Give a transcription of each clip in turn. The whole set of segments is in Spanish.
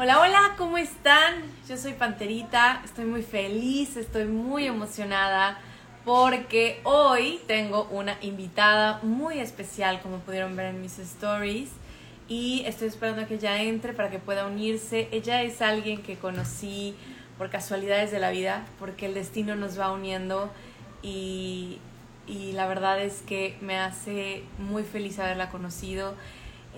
Hola, hola, ¿cómo están? Yo soy Panterita, estoy muy feliz, estoy muy emocionada porque hoy tengo una invitada muy especial, como pudieron ver en mis stories, y estoy esperando a que ella entre para que pueda unirse. Ella es alguien que conocí por casualidades de la vida, porque el destino nos va uniendo y, y la verdad es que me hace muy feliz haberla conocido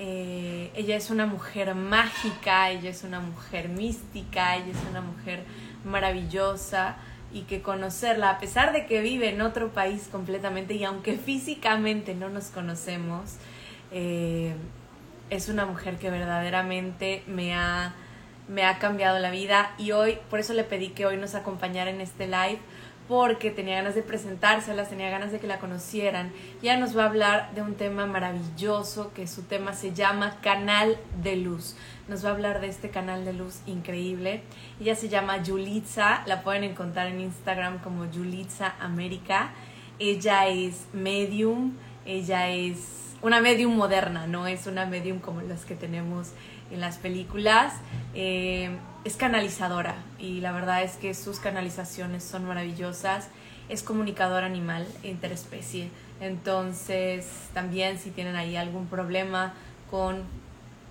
eh, ella es una mujer mágica, ella es una mujer mística, ella es una mujer maravillosa y que conocerla, a pesar de que vive en otro país completamente y aunque físicamente no nos conocemos, eh, es una mujer que verdaderamente me ha, me ha cambiado la vida y hoy, por eso le pedí que hoy nos acompañara en este live porque tenía ganas de presentárselas, tenía ganas de que la conocieran. Ya nos va a hablar de un tema maravilloso, que su tema se llama Canal de Luz. Nos va a hablar de este canal de luz increíble. Ella se llama Yulitza, la pueden encontrar en Instagram como Yulitza América. Ella es medium, ella es una medium moderna, no es una medium como las que tenemos en las películas. Eh, es canalizadora y la verdad es que sus canalizaciones son maravillosas. Es comunicador animal interespecie. Entonces, también si tienen ahí algún problema con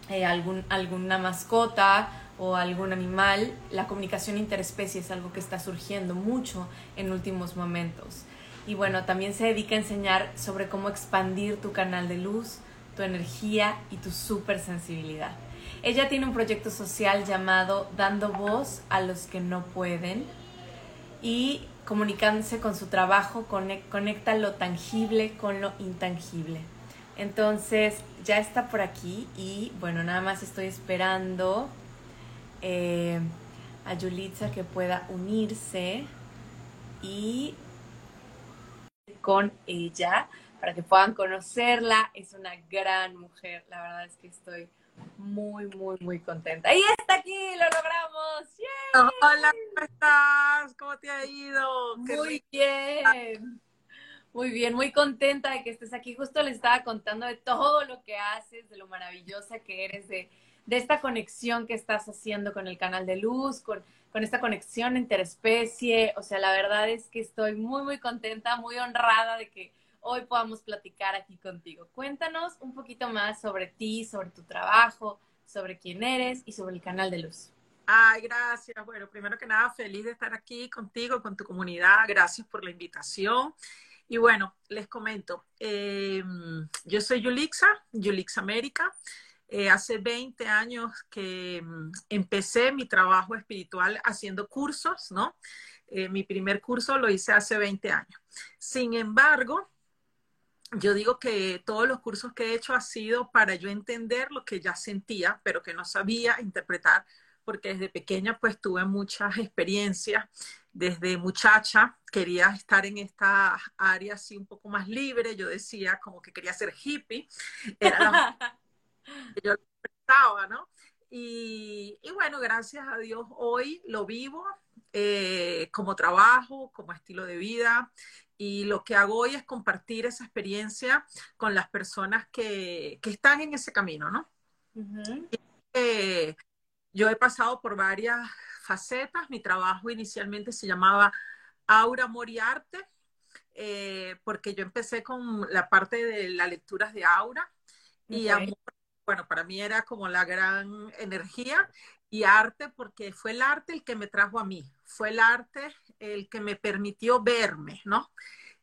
eh, algún, alguna mascota o algún animal, la comunicación interespecie es algo que está surgiendo mucho en últimos momentos. Y bueno, también se dedica a enseñar sobre cómo expandir tu canal de luz, tu energía y tu supersensibilidad. Ella tiene un proyecto social llamado Dando Voz a los que no pueden y comunicándose con su trabajo conecta lo tangible con lo intangible. Entonces ya está por aquí y bueno, nada más estoy esperando eh, a Yulitza que pueda unirse y con ella para que puedan conocerla. Es una gran mujer, la verdad es que estoy muy, muy, muy contenta. Y está aquí, lo logramos. Hola, ¿cómo estás? ¿Cómo te ha ido? muy bien. Muy bien, muy contenta de que estés aquí. Justo les estaba contando de todo lo que haces, de lo maravillosa que eres, de, de esta conexión que estás haciendo con el canal de luz, con, con esta conexión interespecie. O sea, la verdad es que estoy muy, muy contenta, muy honrada de que hoy podamos platicar aquí contigo. Cuéntanos un poquito más sobre ti, sobre tu trabajo, sobre quién eres y sobre el canal de luz. Ay, gracias. Bueno, primero que nada, feliz de estar aquí contigo, con tu comunidad. Gracias por la invitación. Y bueno, les comento, eh, yo soy Yulixa, Yulixa América. Eh, hace 20 años que mm, empecé mi trabajo espiritual haciendo cursos, ¿no? Eh, mi primer curso lo hice hace 20 años. Sin embargo, yo digo que todos los cursos que he hecho ha sido para yo entender lo que ya sentía, pero que no sabía interpretar, porque desde pequeña pues tuve muchas experiencias. Desde muchacha quería estar en esta área así un poco más libre. Yo decía como que quería ser hippie. Era la que yo pensaba, ¿no? Y, y, bueno, gracias a Dios hoy lo vivo eh, como trabajo, como estilo de vida y lo que hago hoy es compartir esa experiencia con las personas que, que están en ese camino, ¿no? Eh, yo he pasado por varias facetas. Mi trabajo inicialmente se llamaba Aura Moriarte, eh, porque yo empecé con la parte de las lecturas de Aura y amor, bueno, para mí era como la gran energía y arte porque fue el arte el que me trajo a mí, fue el arte el que me permitió verme, ¿no?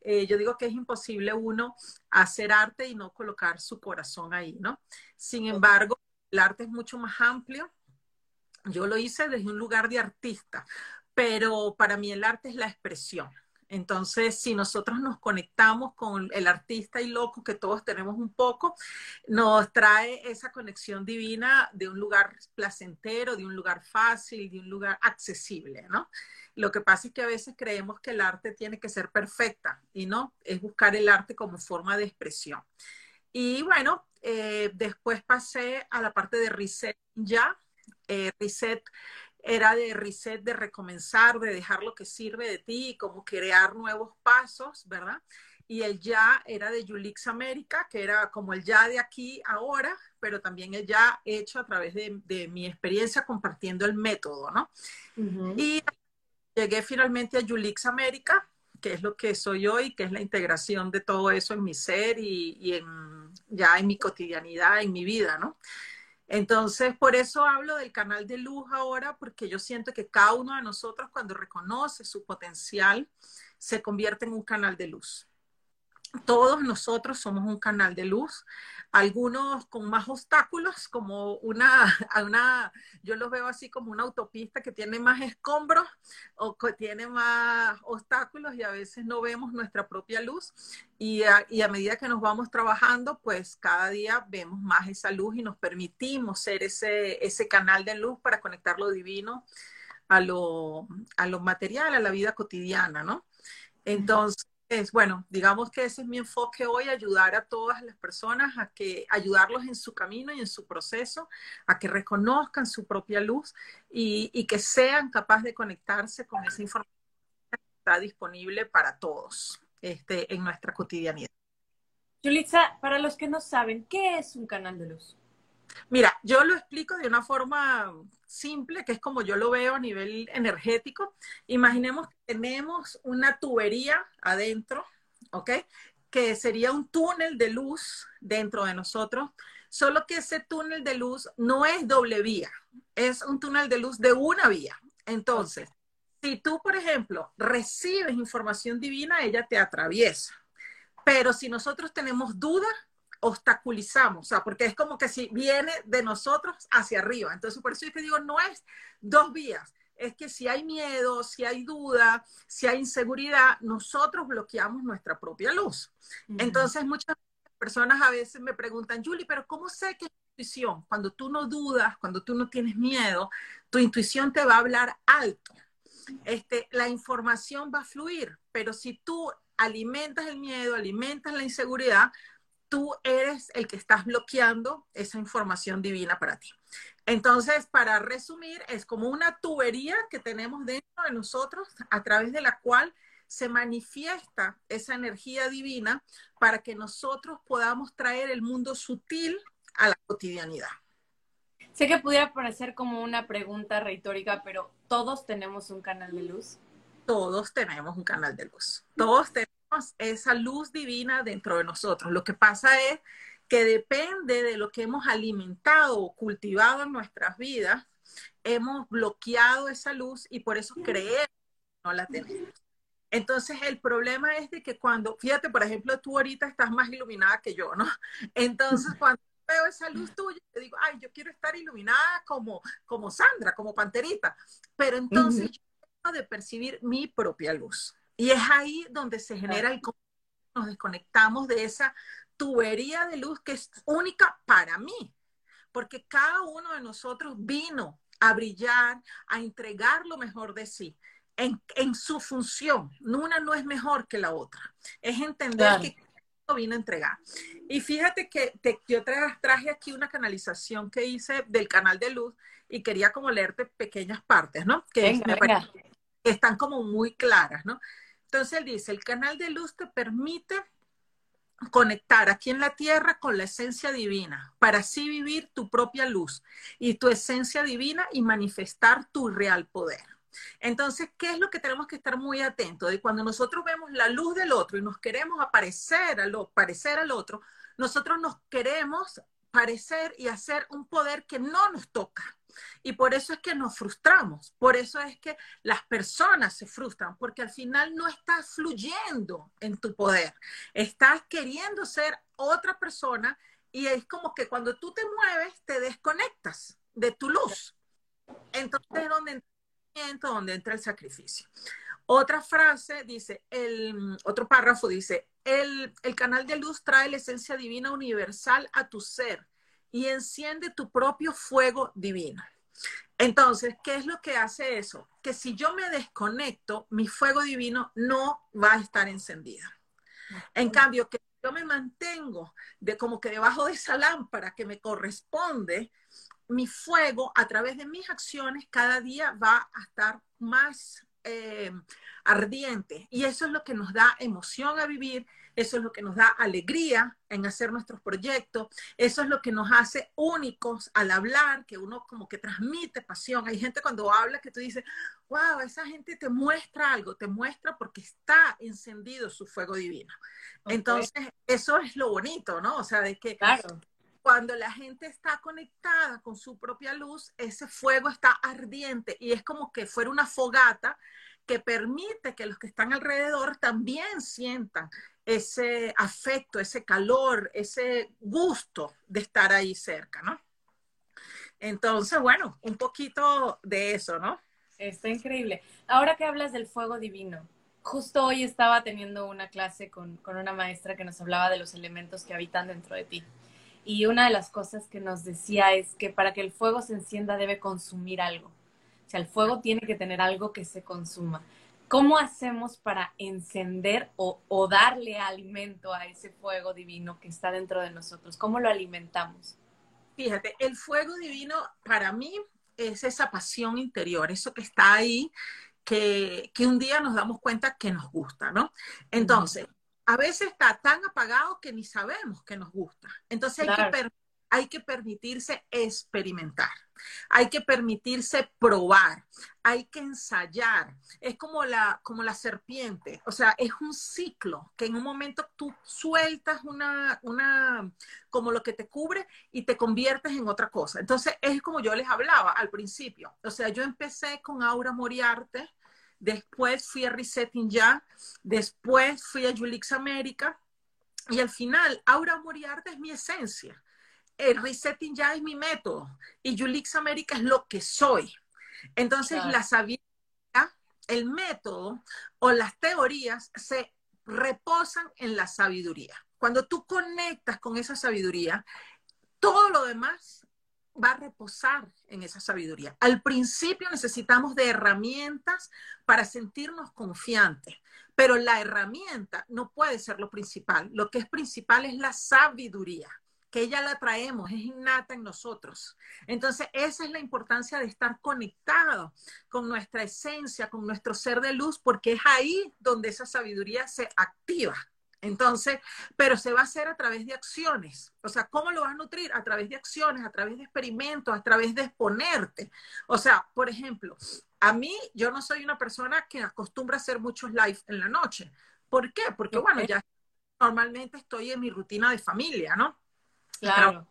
Eh, yo digo que es imposible uno hacer arte y no colocar su corazón ahí, ¿no? Sin embargo, el arte es mucho más amplio. Yo lo hice desde un lugar de artista, pero para mí el arte es la expresión. Entonces, si nosotros nos conectamos con el artista y loco que todos tenemos un poco, nos trae esa conexión divina de un lugar placentero, de un lugar fácil, de un lugar accesible, ¿no? Lo que pasa es que a veces creemos que el arte tiene que ser perfecta y no, es buscar el arte como forma de expresión. Y bueno, eh, después pasé a la parte de reset ya. Eh, reset era de reset, de recomenzar, de dejar lo que sirve de ti y como crear nuevos pasos, ¿verdad? y el ya era de Yulix América, que era como el ya de aquí ahora, pero también el ya hecho a través de, mi experiencia compartiendo el método, ¿no? Y llegué finalmente a Yulix América, que es lo que soy hoy, que es la integración de todo eso en mi ser y, y en, ya en mi cotidianidad, en mi vida, ¿no? Entonces, por eso hablo del canal de luz ahora, porque yo siento que cada uno de nosotros cuando reconoce su potencial, se convierte en un canal de luz. Todos nosotros somos un canal de luz, algunos con más obstáculos, como una, una, yo los veo así como una autopista que tiene más escombros o que tiene más obstáculos y a veces no vemos nuestra propia luz. Y a, y a medida que nos vamos trabajando, pues cada día vemos más esa luz y nos permitimos ser ese, ese canal de luz para conectar lo divino a lo, a lo material, a la vida cotidiana, ¿no? Entonces, bueno, digamos que ese es mi enfoque hoy, ayudar a todas las personas a que ayudarlos en su camino y en su proceso, a que reconozcan su propia luz y, que sean capaces de conectarse con esa información que está disponible para todos este, en nuestra cotidianidad. Yulitza, para los que no saben, ¿qué es un canal de luz? Mira, yo lo explico de una forma simple, que es como yo lo veo a nivel energético. Imaginemos que tenemos una tubería adentro, ¿ok? Que sería un túnel de luz dentro de nosotros, solo que ese túnel de luz no es doble vía, es un túnel de luz de una vía. Entonces, si tú, por ejemplo, recibes información divina, ella te atraviesa. Pero si nosotros tenemos dudas, obstaculizamos, o sea, porque es como que si viene de nosotros hacia arriba. Entonces, por eso es que digo, no es dos vías, es que si hay miedo, si hay duda, si hay inseguridad, nosotros bloqueamos nuestra propia luz. Entonces, muchas personas a veces me preguntan, Julie, pero ¿cómo sé que intuición? Cuando tú no dudas, cuando tú no tienes miedo, tu intuición te va a hablar alto. Este, la información va a fluir, pero si tú alimentas el miedo, alimentas la inseguridad, tú eres el que estás bloqueando esa información divina para ti. Entonces, para resumir, es como una tubería que tenemos dentro de nosotros a través de la cual se manifiesta esa energía divina para que nosotros podamos traer el mundo sutil a la cotidianidad. Sé que pudiera parecer como una pregunta retórica, pero ¿todos tenemos un canal de luz? Todos tenemos un canal de luz. Todos tenemos esa luz divina dentro de nosotros. Lo que pasa es que depende de lo que hemos alimentado o cultivado en nuestras vidas, hemos bloqueado esa luz y por eso creemos que no la tenemos. Entonces el problema es de que cuando, fíjate, por ejemplo, tú ahorita estás más iluminada que yo, ¿no? Entonces cuando veo esa luz tuya, te digo, ay, yo quiero estar iluminada como, como Sandra, como Panterita, pero entonces yo tengo de percibir mi propia luz. Y es ahí donde se genera el nos desconectamos de esa tubería de luz que es única para mí, porque cada uno de nosotros vino a brillar, a entregar lo mejor de sí. En, en su función, una no es mejor que la otra. Es entender que vino a entregar. Y fíjate que te, yo traje aquí una canalización que hice del canal de luz y quería como leerte pequeñas partes, ¿no? Que están como muy claras, ¿no? Entonces él dice, el canal de luz te permite conectar aquí en la tierra con la esencia divina, para así vivir tu propia luz y tu esencia divina y manifestar tu real poder. Entonces, ¿qué es lo que tenemos que estar muy atentos? De cuando nosotros vemos la luz del otro y nos queremos aparecer al, parecer al otro, nosotros nos queremos parecer y hacer un poder que no nos toca. Y por eso es que nos frustramos, por eso es que las personas se frustran, porque al final no estás fluyendo en tu poder, estás queriendo ser otra persona y es como que cuando tú te mueves te desconectas de tu luz. Entonces es donde entra, donde entra el sacrificio. Otra frase dice, el otro párrafo dice, el, el canal de luz trae la esencia divina universal a tu ser y enciende tu propio fuego divino. Entonces, ¿qué es lo que hace eso? Que si yo me desconecto, mi fuego divino no va a estar encendido. En cambio, que yo me mantengo de como que debajo de esa lámpara que me corresponde, mi fuego a través de mis acciones cada día va a estar más eh, ardiente. Y eso es lo que nos da emoción a vivir, eso es lo que nos da alegría en hacer nuestros proyectos, eso es lo que nos hace únicos al hablar, que uno como que transmite pasión. Hay gente cuando habla que tú dices, wow, esa gente te muestra algo, te muestra porque está encendido su fuego divino. Entonces, eso es lo bonito, ¿no? O sea, de que claro cuando la gente está conectada con su propia luz, ese fuego está ardiente y es como que fuera una fogata que permite que los que están alrededor también sientan ese afecto, ese calor, ese gusto de estar ahí cerca, ¿no? Entonces, bueno, un poquito de eso, ¿no? Está increíble. Ahora que hablas del fuego divino, justo hoy estaba teniendo una clase con, con una maestra que nos hablaba de los elementos que habitan dentro de ti. Y una de las cosas que nos decía es que para que el fuego se encienda debe consumir algo. O sea, el fuego tiene que tener algo que se consuma. ¿Cómo hacemos para encender o, darle alimento a ese fuego divino que está dentro de nosotros? ¿Cómo lo alimentamos? Fíjate, el fuego divino para mí es esa pasión interior, eso que está ahí, que, que un día nos damos cuenta que nos gusta, ¿no? Entonces, a veces está tan apagado que ni sabemos que nos gusta. Entonces hay que hay que permitirse experimentar, hay que permitirse probar, hay que ensayar. Es como la, como la serpiente, o sea, es un ciclo que en un momento tú sueltas una, una, como lo que te cubre y te conviertes en otra cosa. Entonces es como yo les hablaba al principio, o sea, yo empecé con Aura Moriarte, después fui a Resetting Ya, después fui a Julix América. Y al final, Aura Moriarte es mi esencia el resetting ya es mi método y Julix América es lo que soy. Entonces, la sabiduría, el método o las teorías se reposan en la sabiduría. Cuando tú conectas con esa sabiduría, todo lo demás va a reposar en esa sabiduría. Al principio necesitamos de herramientas para sentirnos confiantes, pero la herramienta no puede ser lo principal. Lo que es principal es la sabiduría que ella la traemos, es innata en nosotros. Entonces, esa es la importancia de estar conectado con nuestra esencia, con nuestro ser de luz, porque es ahí donde esa sabiduría se activa. Entonces, pero se va a hacer a través de acciones. O sea, ¿cómo lo vas a nutrir? A través de acciones, a través de experimentos, a través de exponerte. O sea, por ejemplo, a mí, yo no soy una persona que acostumbra a hacer muchos live en la noche. ¿Por qué? Porque, bueno, ya normalmente estoy en mi rutina de familia, ¿no? Claro.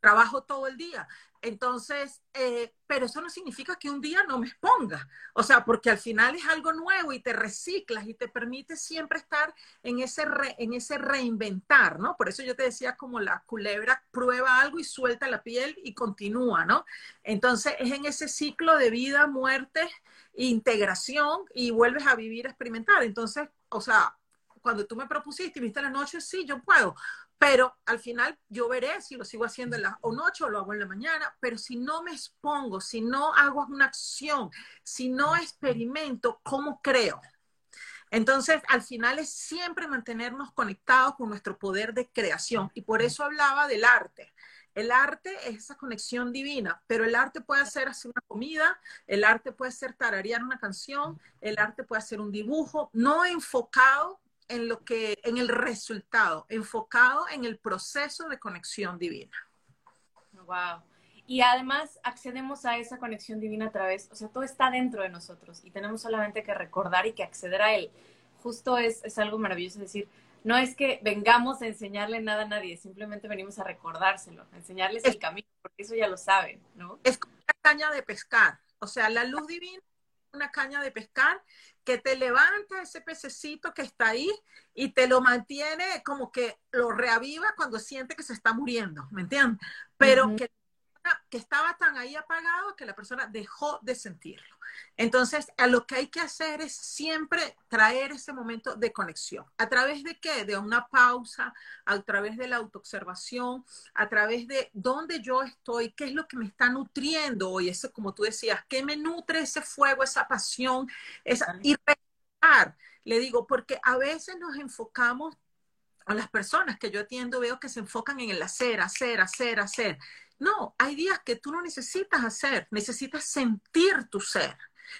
trabajo todo el día. Entonces, eh, pero eso no significa que un día no me exponga. O sea, porque al final es algo nuevo y te reciclas y te permite siempre estar en ese, en ese reinventar, ¿no? Por eso yo te decía como la culebra prueba algo y suelta la piel y continúa, ¿no? Entonces, es en ese ciclo de vida, muerte, integración y vuelves a vivir, a experimentar. Entonces, o sea, cuando tú me propusiste y viste la noche, sí, yo puedo, pero al final yo veré si lo sigo haciendo en la noche o lo hago en la mañana, pero si no me expongo, si no hago una acción, si no experimento, ¿cómo creo? Entonces, al final es siempre mantenernos conectados con nuestro poder de creación. Y por eso hablaba del arte. El arte es esa conexión divina, pero el arte puede ser hacer una comida, el arte puede ser tararear una canción, el arte puede ser un dibujo, no enfocado en lo que, en el resultado, enfocado en el proceso de conexión divina. Wow. Y además accedemos a esa conexión divina a través, o sea, todo está dentro de nosotros y tenemos solamente que recordar y que acceder a él. Justo es, es algo maravilloso decir, no es que vengamos a enseñarle nada a nadie, simplemente venimos a recordárselo, a enseñarles el camino, porque eso ya lo saben, ¿no? Es como una caña de pescar, o sea, la luz divina es una caña de pescar que te levanta ese pececito que está ahí y te lo mantiene como que lo reaviva cuando siente que se está muriendo, ¿me entiendes? Pero que que estaba tan ahí apagado que la persona dejó de sentirlo. Entonces, a lo que hay que hacer es siempre traer ese momento de conexión. ¿A través de qué? De una pausa, a través de la autoobservación, a través de dónde yo estoy, qué es lo que me está nutriendo hoy. Eso, como tú decías, ¿qué me nutre ese fuego, esa pasión? Esa, y le digo, porque a veces nos enfocamos a las personas que yo atiendo, veo que se enfocan en el hacer, hacer, hacer, hacer. No, hay días que tú no necesitas hacer, necesitas sentir tu ser.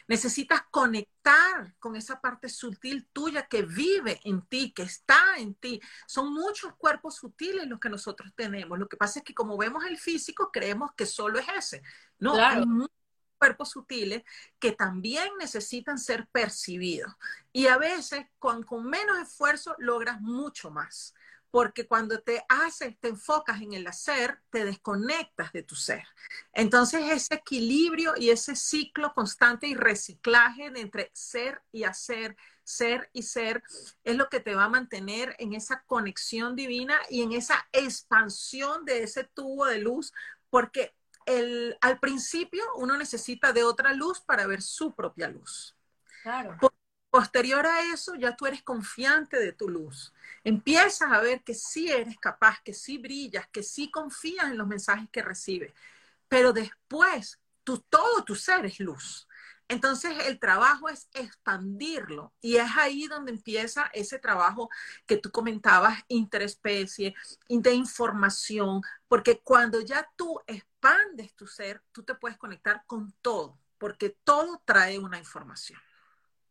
Necesitas conectar con esa parte sutil tuya que vive en ti, que está en ti. Son muchos cuerpos sutiles los que nosotros tenemos. Lo que pasa es que como vemos el físico, creemos que solo es ese. No, hay muchos cuerpos sutiles que también necesitan ser percibidos. Y a veces con, con menos esfuerzo logras mucho más porque cuando te haces, te enfocas en el hacer, te desconectas de tu ser. Entonces ese equilibrio y ese ciclo constante y reciclaje entre ser y hacer, ser y ser, es lo que te va a mantener en esa conexión divina y en esa expansión de ese tubo de luz, porque al principio uno necesita de otra luz para ver su propia luz. Claro. Posterior a eso, ya tú eres confiante de tu luz. Empiezas a ver que sí eres capaz, que sí brillas, que sí confías en los mensajes que recibes. Pero después, tú, todo tu ser es luz. Entonces el trabajo es expandirlo y es ahí donde empieza ese trabajo que tú comentabas, interespecie, de información, porque cuando ya tú expandes tu ser, tú te puedes conectar con todo, porque todo trae una información.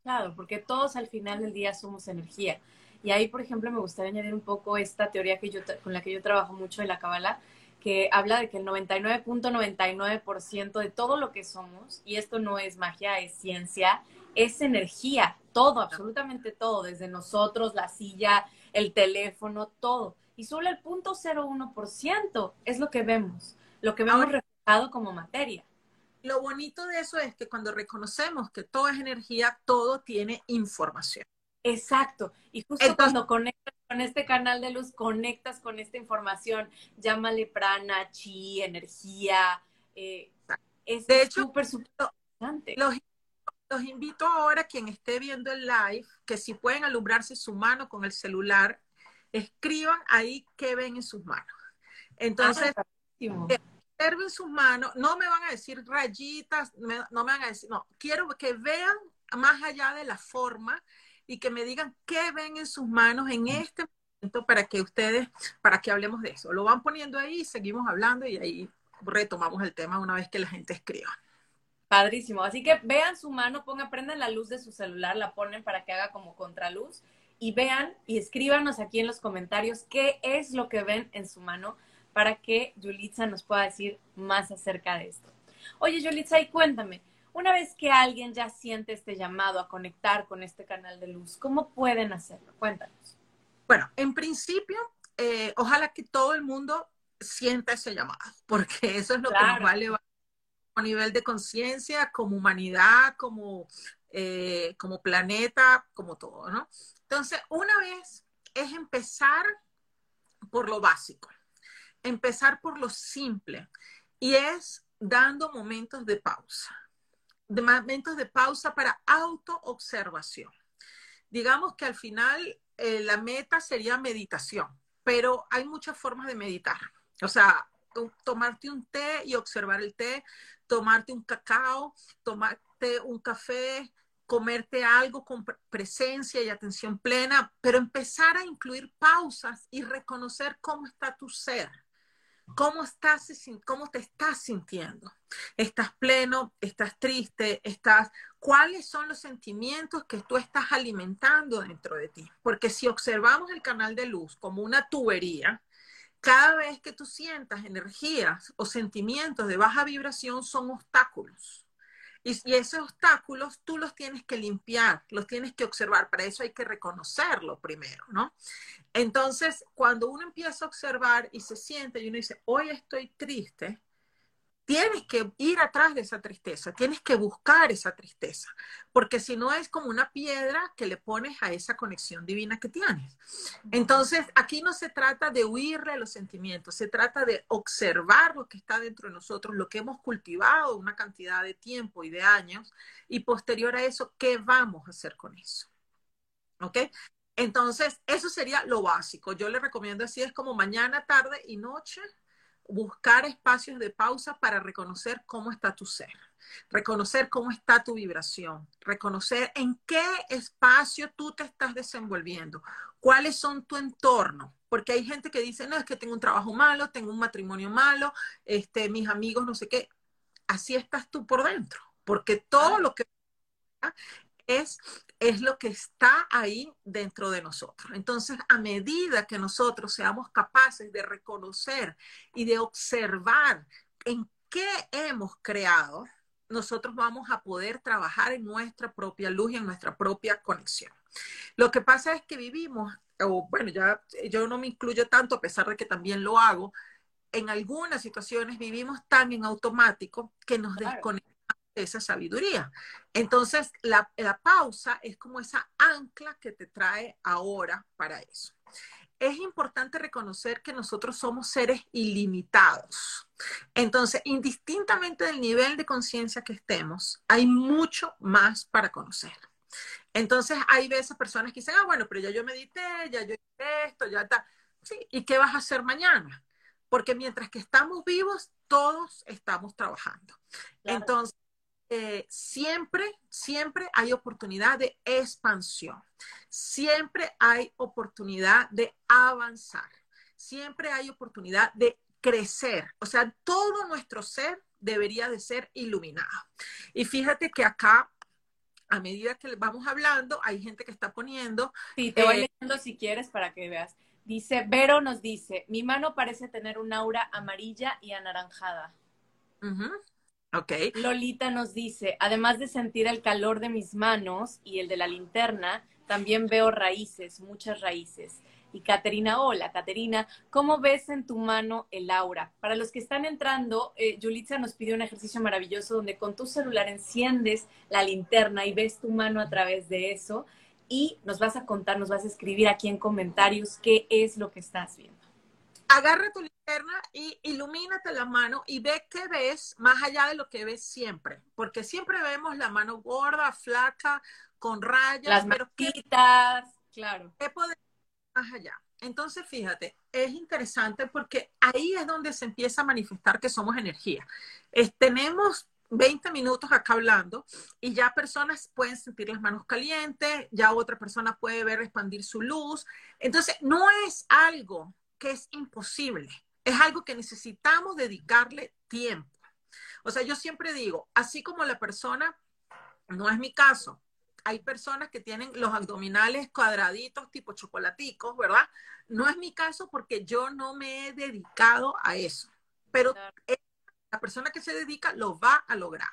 Claro, porque todos al final del día somos energía. Y ahí, por ejemplo, me gustaría añadir un poco esta teoría que yo, con la que yo trabajo mucho en la Kabbalah, que habla de que el 99.99% de todo lo que somos, y esto no es magia, es ciencia, es energía, todo, absolutamente todo, desde nosotros, la silla, el teléfono, todo. Y solo el 0.01% es lo que vemos, lo que vemos reflejado como materia lo bonito de eso es que cuando reconocemos que todo es energía, todo tiene información. Exacto. Y justo cuando conectas con este canal de luz, conectas con esta información, llámale prana, chi, energía. Eh, es de hecho, súper, súper importante. Los, los invito ahora, quien esté viendo el live, que si pueden alumbrarse su mano con el celular, escriban ahí qué ven en sus manos. Entonces, ah, observen sus manos, no me van a decir rayitas, no me van a decir, no, quiero que vean más allá de la forma y que me digan qué ven en sus manos en este momento para que ustedes, para que hablemos de eso. Lo van poniendo ahí, seguimos hablando y ahí retomamos el tema una vez que la gente escriba. Padrísimo. Así que vean su mano, pongan, prendan la luz de su celular, la ponen para que haga como contraluz y vean y escríbanos aquí en los comentarios qué es lo que ven en su mano para que Yulitza nos pueda decir más acerca de esto. Oye, Yulitza, y cuéntame, una vez que alguien ya siente este llamado a conectar con este canal de luz, ¿cómo pueden hacerlo? Cuéntanos. Bueno, en principio, eh, ojalá que todo el mundo sienta ese llamado, porque eso es lo que nos vale a nivel de conciencia, como humanidad, como, eh, como planeta, como todo, ¿no? Entonces, una vez es empezar por lo básico empezar por lo simple y es dando momentos de pausa, de momentos de pausa para autoobservación. Digamos que al final eh, la meta sería meditación, pero hay muchas formas de meditar. O sea, tomarte un té y observar el té, tomarte un cacao, tomarte un café, comerte algo con presencia y atención plena, pero empezar a incluir pausas y reconocer cómo está tu ser. ¿Cómo, estás, ¿Cómo te estás sintiendo? ¿Estás pleno? ¿Estás triste? ¿Estás... ¿Cuáles son los sentimientos que tú estás alimentando dentro de ti? Porque si observamos el canal de luz como una tubería, cada vez que tú sientas energías o sentimientos de baja vibración son obstáculos. Y, esos obstáculos tú los tienes que limpiar, los tienes que observar. Para eso hay que reconocerlo primero, ¿no? Entonces, cuando uno empieza a observar y se siente y uno dice, hoy estoy triste, tienes que ir atrás de esa tristeza, tienes que buscar esa tristeza, porque si no es como una piedra que le pones a esa conexión divina que tienes. Entonces, aquí no se trata de huirle a los sentimientos, se trata de observar lo que está dentro de nosotros, lo que hemos cultivado una cantidad de tiempo y de años, y posterior a eso, ¿qué vamos a hacer con eso? ¿Ok? Entonces, eso sería lo básico. Yo le recomiendo así, es como mañana, tarde y noche buscar espacios de pausa para reconocer cómo está tu ser, reconocer cómo está tu vibración, reconocer en qué espacio tú te estás desenvolviendo, cuáles son tu entorno, porque hay gente que dice, no, es que tengo un trabajo malo, tengo un matrimonio malo, este, mis amigos no sé qué, así estás tú por dentro, porque todo lo que es, es lo que está ahí dentro de nosotros. Entonces, a medida que nosotros seamos capaces de reconocer y de observar en qué hemos creado, nosotros vamos a poder trabajar en nuestra propia luz y en nuestra propia conexión. Lo que pasa es que vivimos, o bueno, ya yo no me incluyo tanto a pesar de que también lo hago, en algunas situaciones vivimos tan en automático que nos desconectamos de esa sabiduría. Entonces, la, la pausa es como esa ancla que te trae ahora para eso es importante reconocer que nosotros somos seres ilimitados. Entonces, indistintamente del nivel de conciencia que estemos, hay mucho más para conocer. Entonces, hay veces personas que dicen, ah, bueno, pero ya yo medité, ya yo hice esto, ya está. Sí, ¿y qué vas a hacer mañana? Porque mientras que estamos vivos, todos estamos trabajando. Entonces, eh, siempre, siempre hay oportunidad de expansión, siempre hay oportunidad de avanzar, siempre hay oportunidad de crecer. O sea, todo nuestro ser debería de ser iluminado. Y fíjate que acá, a medida que vamos hablando, hay gente que está poniendo... Sí, te voy eh, leyendo si quieres para que veas. Dice, Vero nos dice, mi mano parece tener un aura amarilla y anaranjada. Okay. Lolita nos dice, además de sentir el calor de mis manos y el de la linterna, también veo raíces, muchas raíces. Y Caterina, hola, Caterina, ¿cómo ves en tu mano el aura? Para los que están entrando, eh, Yulitza nos pidió un ejercicio maravilloso donde con tu celular enciendes la linterna y ves tu mano a través de eso y nos vas a contar, nos vas a escribir aquí en comentarios qué es lo que estás viendo agarra tu linterna y ilumínate la mano y ve qué ves más allá de lo que ves siempre, porque siempre vemos la mano gorda, flaca, con rayas, las manitas, claro. ¿Qué podemos más allá? Entonces, fíjate, es interesante porque ahí es donde se empieza a manifestar que somos energía. tenemos 20 minutos acá hablando y ya personas pueden sentir las manos calientes, ya otra persona puede ver expandir su luz. Entonces, no es algo que es imposible. Es algo que necesitamos dedicarle tiempo. O sea, yo siempre digo, así como la persona, no es mi caso, hay personas que tienen los abdominales cuadraditos tipo chocolaticos, ¿verdad? No es mi caso porque yo no me he dedicado a eso, pero la persona que se dedica lo va a lograr.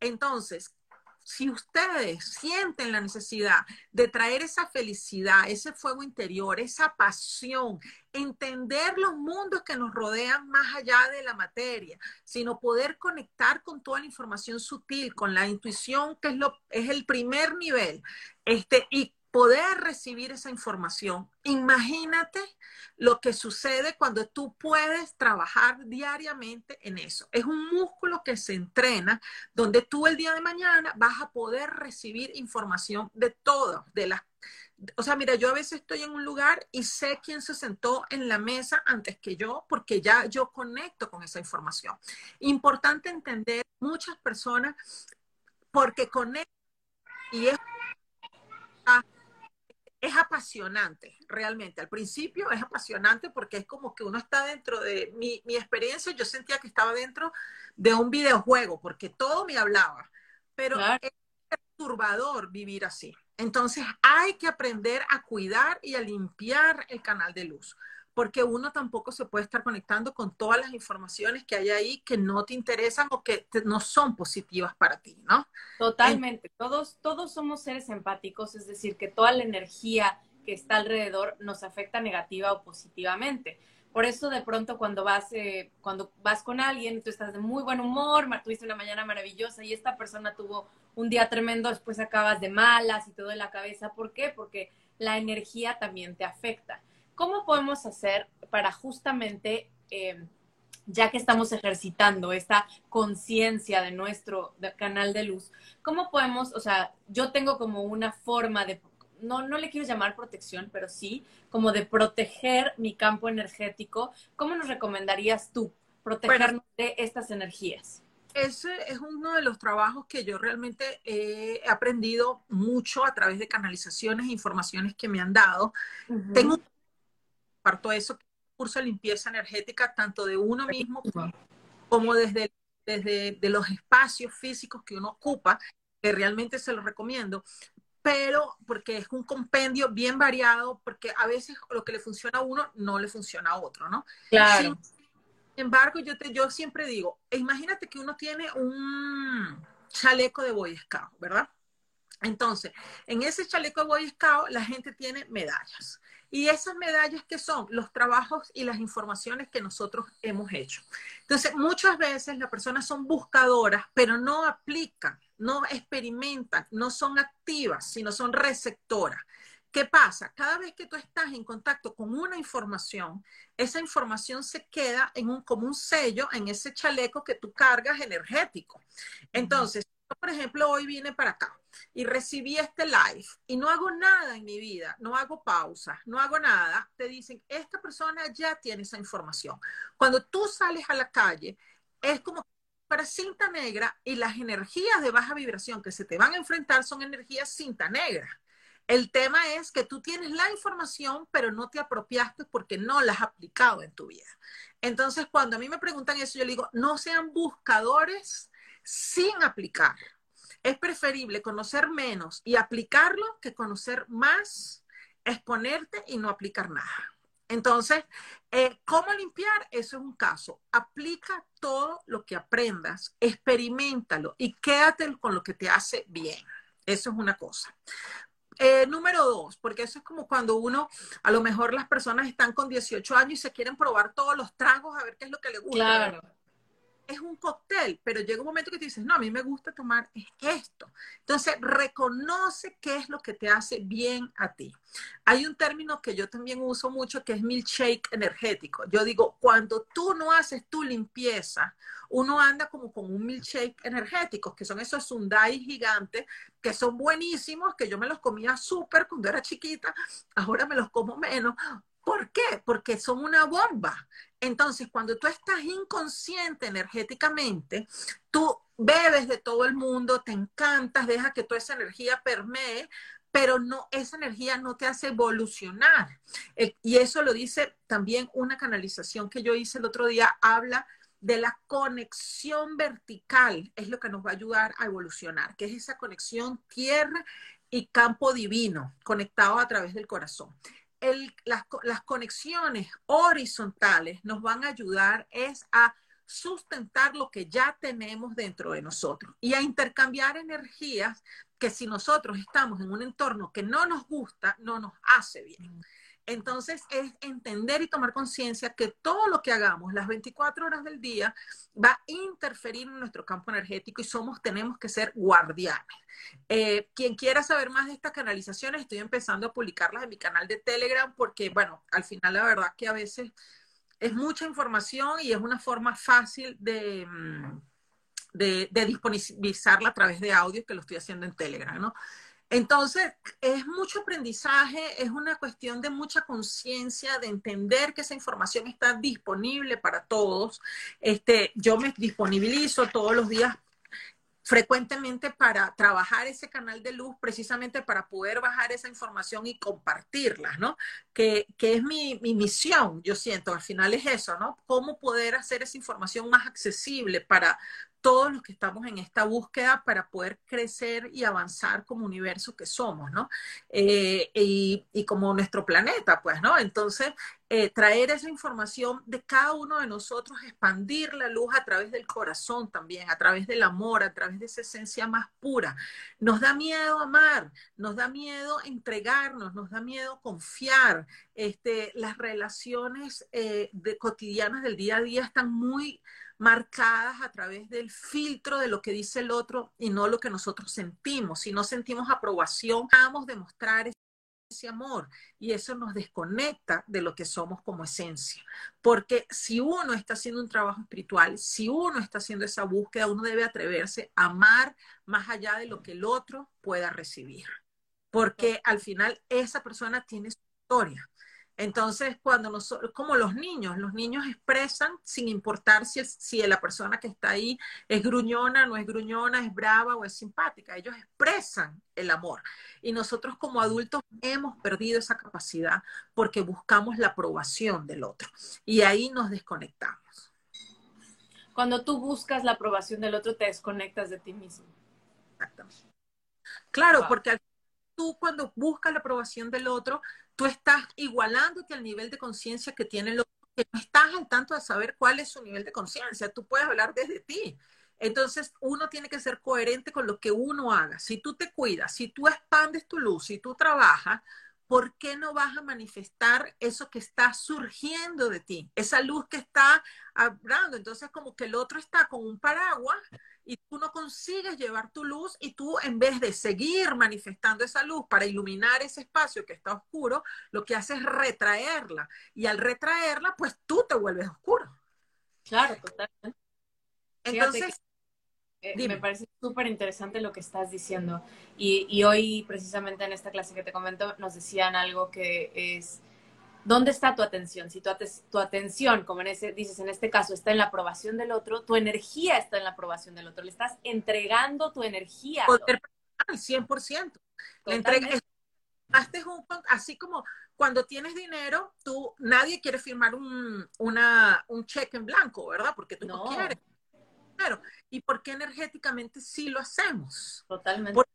Entonces, si ustedes sienten la necesidad de traer esa felicidad, ese fuego interior, esa pasión, entender los mundos que nos rodean más allá de la materia, sino poder conectar con toda la información sutil, con la intuición, que es, lo, es el primer nivel, este, y poder recibir esa información. Imagínate lo que sucede cuando tú puedes trabajar diariamente en eso. Es un músculo que se entrena donde tú el día de mañana vas a poder recibir información de todo, de las o sea, mira, yo a veces estoy en un lugar y sé quién se sentó en la mesa antes que yo, porque ya yo conecto con esa información. Importante entender muchas personas porque conectan y es es apasionante, realmente. Al principio es apasionante porque es como que uno está dentro de mi, experiencia, yo sentía que estaba dentro de un videojuego porque todo me hablaba, pero es perturbador vivir así. Entonces hay que aprender a cuidar y a limpiar el canal de luz porque uno tampoco se puede estar conectando con todas las informaciones que hay ahí que no te interesan o que no son positivas para ti, ¿no? Totalmente. todos, todos somos seres empáticos, es decir, que toda la energía que está alrededor nos afecta negativa o positivamente. Por eso de pronto cuando vas, eh, cuando vas con alguien, tú estás de muy buen humor, tuviste una mañana maravillosa y esta persona tuvo un día tremendo, después acabas de malas y todo en la cabeza. ¿Por qué? Porque la energía también te afecta. ¿Cómo podemos hacer para justamente, eh, ya que estamos ejercitando esta conciencia de nuestro canal de luz, cómo podemos, o sea, yo tengo como una forma de, no, no le quiero llamar protección, pero sí, como de proteger mi campo energético, ¿cómo nos recomendarías tú protegernos de estas energías? Ese es uno de los trabajos que yo realmente he aprendido mucho a través de canalizaciones e informaciones que me han dado. Tengo un parto eso, curso de limpieza energética tanto de uno mismo como desde, desde de los espacios físicos que uno ocupa. que realmente se lo recomiendo, pero porque es un compendio bien variado, porque a veces lo que le funciona a uno no le funciona a otro, ¿no? Claro. Sin embargo, yo, te, yo siempre digo, imagínate que uno tiene un chaleco de Boy Scout, ¿verdad? Entonces, en ese chaleco de Boy Scout la gente tiene medallas. Y esas medallas que son los trabajos y las informaciones que nosotros hemos hecho. Entonces, muchas veces las personas son buscadoras, pero no aplican, no experimentan, no son activas, sino son receptoras. ¿Qué pasa? Cada vez que tú estás en contacto con una información, esa información se queda en un, como un sello en ese chaleco que tú cargas energético. Entonces, por ejemplo, hoy vine para acá y recibí este live y no hago nada en mi vida, no hago pausas, no hago nada, te dicen, esta persona ya tiene esa información. Cuando tú sales a la calle, es como para cinta negra y las energías de baja vibración que se te van a enfrentar son energías cinta negra. El tema es que tú tienes la información, pero no te apropiaste porque no la has aplicado en tu vida. Entonces, cuando a mí me preguntan eso, yo le digo, no sean buscadores sin aplicar. Es preferible conocer menos y aplicarlo que conocer más, exponerte y no aplicar nada. Entonces, eh, ¿cómo limpiar? Eso es un caso. Aplica todo lo que aprendas, experimentalo y quédate con lo que te hace bien. Eso es una cosa. Eh, número dos, porque eso es como cuando uno, a lo mejor las personas están con 18 años y se quieren probar todos los tragos a ver qué es lo que les gusta. Claro es un cóctel, pero llega un momento que te dices, no, a mí me gusta tomar esto. Entonces, reconoce qué es lo que te hace bien a ti. Hay un término que yo también uso mucho que es milkshake energético. Yo digo, cuando tú no haces tu limpieza, uno anda como con un milkshake energético, que son esos sundai gigantes, que son buenísimos, que yo me los comía súper cuando era chiquita, ahora me los como menos, ¿Por qué? Porque son una bomba. Entonces, cuando tú estás inconsciente energéticamente, tú bebes de todo el mundo, te encantas, deja que toda esa energía permee, pero no, esa energía no te hace evolucionar. Eh, y eso lo dice también una canalización que yo hice el otro día, habla de la conexión vertical, es lo que nos va a ayudar a evolucionar, que es esa conexión tierra y campo divino, conectado a través del corazón las, conexiones horizontales nos van a ayudar es a sustentar lo que ya tenemos dentro de nosotros y a intercambiar energías que si nosotros estamos en un entorno que no nos gusta, no nos hace bien. Entonces es entender y tomar conciencia que todo lo que hagamos las 24 horas del día va a interferir en nuestro campo energético y somos, tenemos que ser guardianes. Eh, quien quiera saber más de estas canalizaciones, estoy empezando a publicarlas en mi canal de Telegram porque, bueno, al final la verdad que a veces es mucha información y es una forma fácil de... Mm, de, disponibilizarla a través de audio que lo estoy haciendo en Telegram, ¿no? Entonces, es mucho aprendizaje, es una cuestión de mucha conciencia, de entender que esa información está disponible para todos. Este, yo me disponibilizo todos los días frecuentemente para trabajar ese canal de luz, precisamente para poder bajar esa información y compartirla, ¿no? Que, que es mi, mi, misión, yo siento, al final es eso, ¿no? Cómo poder hacer esa información más accesible para, todos los que estamos en esta búsqueda para poder crecer y avanzar como universo que somos, ¿no? Eh, y, como nuestro planeta, pues, ¿no? Entonces, eh, traer esa información de cada uno de nosotros, expandir la luz a través del corazón también, a través del amor, a través de esa esencia más pura. Nos da miedo amar, nos da miedo entregarnos, nos da miedo confiar. Este, las relaciones eh, de, cotidianas del día a día están muy marcadas a través del filtro de lo que dice el otro y no lo que nosotros sentimos. Si no sentimos aprobación, vamos a demostrar ese amor y eso nos desconecta de lo que somos como esencia. Porque si uno está haciendo un trabajo espiritual, si uno está haciendo esa búsqueda, uno debe atreverse a amar más allá de lo que el otro pueda recibir. Porque al final esa persona tiene su historia. Entonces, cuando nosotros, como los niños, los niños expresan sin importar si, si la persona que está ahí es gruñona, no es gruñona, es brava o es simpática. Ellos expresan el amor. Y nosotros como adultos hemos perdido esa capacidad porque buscamos la aprobación del otro. Y ahí nos desconectamos. Cuando tú buscas la aprobación del otro, te desconectas de ti mismo. Exactamente. Claro, porque tú cuando buscas la aprobación del otro, tú estás igualándote al nivel de conciencia que tiene el otro, que no estás al tanto de saber cuál es su nivel de conciencia. Tú puedes hablar desde ti. Entonces, uno tiene que ser coherente con lo que uno haga. Si tú te cuidas, si tú expandes tu luz, si tú trabajas, ¿por qué no vas a manifestar eso que está surgiendo de ti? Esa luz que está hablando. Entonces, como que el otro está con un paraguas y tú no consigues llevar tu luz y tú en vez de seguir manifestando esa luz para iluminar ese espacio que está oscuro, lo que haces es retraerla. Y al retraerla, pues tú te vuelves oscuro. Claro, totalmente. Entonces, eh, me parece súper interesante lo que estás diciendo. Y, y, hoy, precisamente en esta clase que te comento, nos decían algo que es, ¿dónde está tu atención? Si tu, tu atención, como en ese, dices en este caso, está en la aprobación del otro, tu energía está en la aprobación del otro. Le estás entregando tu energía. Poder al 100%. Le entregas, un, así como cuando tienes dinero, tú, nadie quiere firmar un, una, un cheque en blanco, ¿verdad? Porque tú no, no quieres ¿Y por qué energéticamente sí lo hacemos? Totalmente. Porque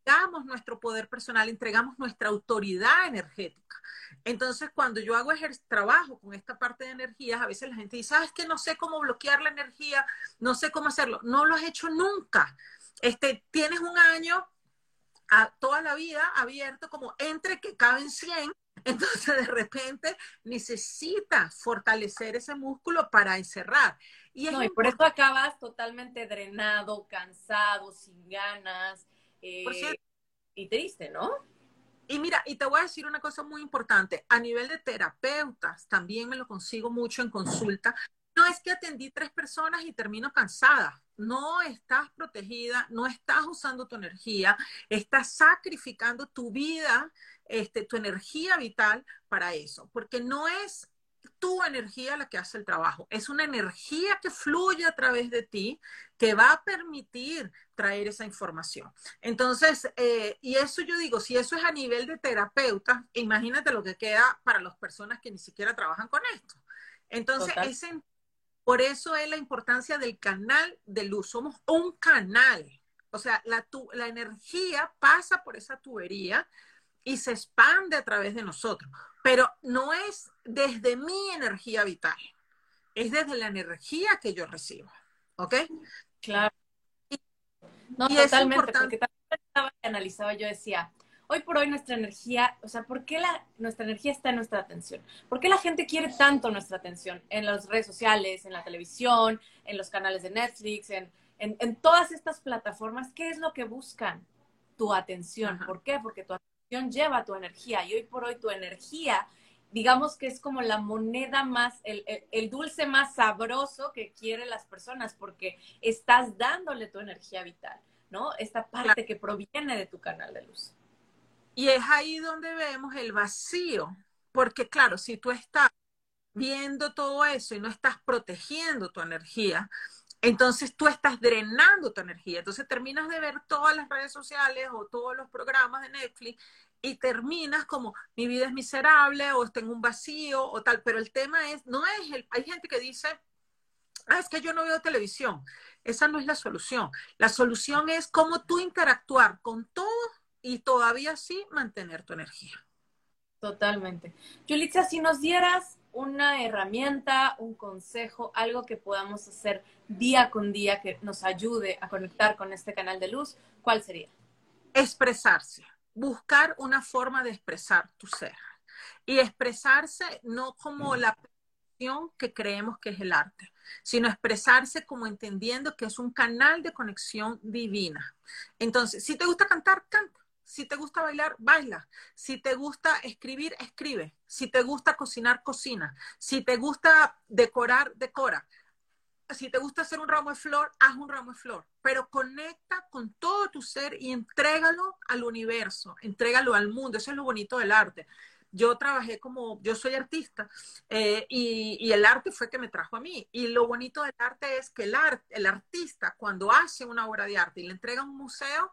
entregamos nuestro poder personal, entregamos nuestra autoridad energética. Entonces, cuando yo hago trabajo con esta parte de energías, a veces la gente dice, ¿sabes que no sé cómo bloquear la energía? No sé cómo hacerlo. No lo has hecho nunca. Este, tienes un año a toda la vida abierto como entre que caben 100 entonces, de repente, necesitas fortalecer ese músculo para encerrar. Y, no, y por eso acabas totalmente drenado, cansado, sin ganas eh, y triste, ¿no? Y mira, y te voy a decir una cosa muy importante. A nivel de terapeutas, también me lo consigo mucho en consulta. No es que atendí tres personas y termino cansada. No estás protegida, no estás usando tu energía, estás sacrificando tu vida, este, tu energía vital para eso, porque no es tu energía la que hace el trabajo. Es una energía que fluye a través de ti que va a permitir traer esa información. Entonces, eh, y eso yo digo, si eso es a nivel de terapeuta, imagínate lo que queda para las personas que ni siquiera trabajan con esto. Entonces, por eso es la importancia del canal de luz. Somos un canal. O sea, la, la energía pasa por esa tubería y se expande a través de nosotros. Pero no es desde mi energía vital, es desde la energía que yo recibo. ¿Ok? Claro. No, totalmente, porque también estaba analizaba, yo decía, hoy por hoy nuestra energía, o sea, ¿por qué la, nuestra energía está en nuestra atención? ¿Por qué la gente quiere tanto nuestra atención en las redes sociales, en la televisión, en los canales de Netflix, en, en, todas estas plataformas? ¿Qué es lo que buscan? Tu atención. ¿Por qué? Porque tu lleva tu energía y hoy por hoy tu energía, digamos que es como la moneda más, el, el, dulce más sabroso que quieren las personas porque estás dándole tu energía vital, ¿no? Esta parte que proviene de tu canal de luz. Y es ahí donde vemos el vacío, porque claro, si tú estás viendo todo eso y no estás protegiendo tu energía, entonces tú estás drenando tu energía. Entonces terminas de ver todas las redes sociales o todos los programas de Netflix y terminas como mi vida es miserable o tengo un vacío o tal. Pero el tema es, no es el, hay gente que dice, ah, es que yo no veo televisión. Esa no es la solución. La solución es cómo tú interactuar con todo y todavía así mantener tu energía. Totalmente. Yulitza, si nos dieras una herramienta, un consejo, algo que podamos hacer día con día que nos ayude a conectar con este canal de luz, ¿cuál sería? Expresarse, buscar una forma de expresar tu ser. Y expresarse no como la perfección que creemos que es el arte, sino expresarse como entendiendo que es un canal de conexión divina. Entonces, si te gusta cantar, canta. Si te gusta bailar, baila. Si te gusta escribir, escribe. Si te gusta cocinar, cocina. Si te gusta decorar, decora. Si te gusta hacer un ramo de flor, haz un ramo de flor. Pero conecta con todo tu ser y entrégalo al universo, entrégalo al mundo. Eso es lo bonito del arte yo trabajé como, yo soy artista eh, y, y, el arte fue que me trajo a mí. Y lo bonito del arte es que el, arte, el artista cuando hace una obra de arte y le entrega a un museo,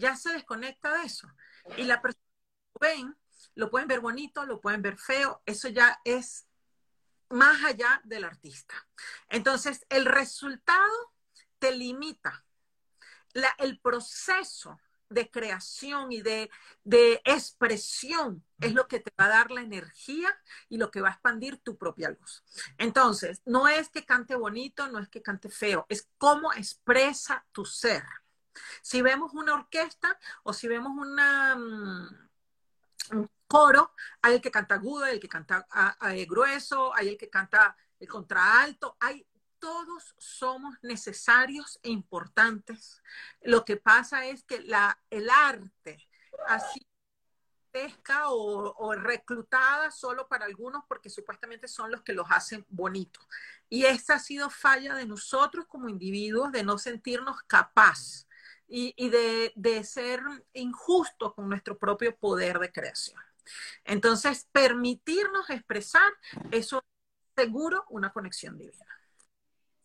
ya se desconecta de eso. Y la persona lo ven, lo pueden ver bonito, lo pueden ver feo, eso ya es más allá del artista. Entonces, el resultado te limita. el proceso de creación y de, de, expresión es lo que te va a dar la energía y lo que va a expandir tu propia luz. Entonces, no es que cante bonito, no es que cante feo, es cómo expresa tu ser. Si vemos una orquesta o si vemos una, mm, un coro, hay el que canta agudo, hay el que canta grueso, hay el que canta el contraalto, hay todos somos necesarios e importantes. Lo que pasa es que la, el arte así pesca o, o, reclutada solo para algunos porque supuestamente son los que los hacen bonitos. Y esta ha sido falla de nosotros como individuos de no sentirnos capaz y, y de, de ser injustos con nuestro propio poder de creación. Entonces, permitirnos expresar, eso es seguro una conexión divina.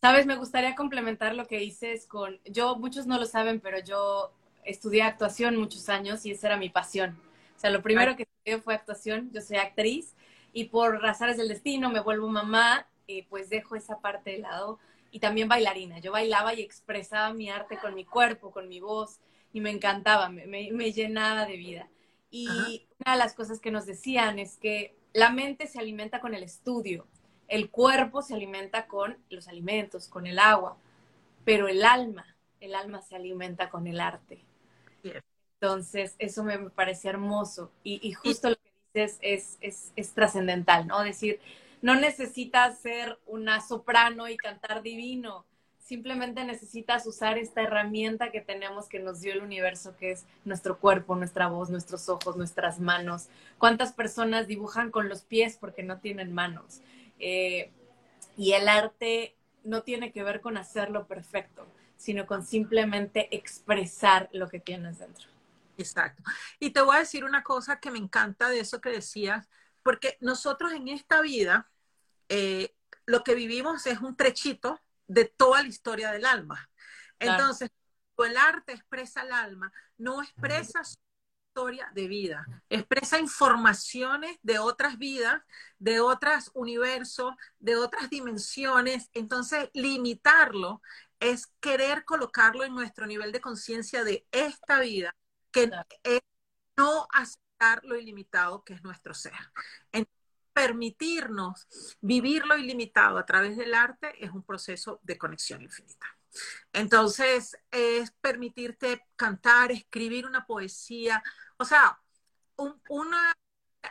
Sabes, me gustaría complementar lo que dices con, yo, muchos no lo saben, pero yo estudié actuación muchos años y esa era mi pasión. O sea, lo primero que estudié fue actuación, yo soy actriz y por razones del destino me vuelvo mamá y pues dejo esa parte de lado y también bailarina. Yo bailaba y expresaba mi arte con mi cuerpo, con mi voz y me encantaba, me, me, llenaba de vida. Y una de las cosas que nos decían es que la mente se alimenta con el estudio el cuerpo se alimenta con los alimentos, con el agua, pero el alma, el alma se alimenta con el arte. Entonces, eso me, parece hermoso. Y, justo lo que dices es, es, es trascendental, ¿no? Decir, no necesitas ser una soprano y cantar divino. Simplemente necesitas usar esta herramienta que tenemos que nos dio el universo, que es nuestro cuerpo, nuestra voz, nuestros ojos, nuestras manos. ¿Cuántas personas dibujan con los pies porque no tienen manos? Eh, y el arte no tiene que ver con hacerlo perfecto, sino con simplemente expresar lo que tienes dentro. Exacto. Y te voy a decir una cosa que me encanta de eso que decías, porque nosotros en esta vida eh, lo que vivimos es un trechito de toda la historia del alma. Entonces, el arte expresa el alma, no expresa historia de vida, expresa informaciones de otras vidas, de otros universos, de otras dimensiones. Entonces, limitarlo es querer colocarlo en nuestro nivel de conciencia de esta vida, que es no aceptar lo ilimitado que es nuestro ser. Permitirnos vivir lo ilimitado a través del arte es un proceso de conexión infinita. Entonces, es permitirte cantar, escribir una poesía, o sea, una,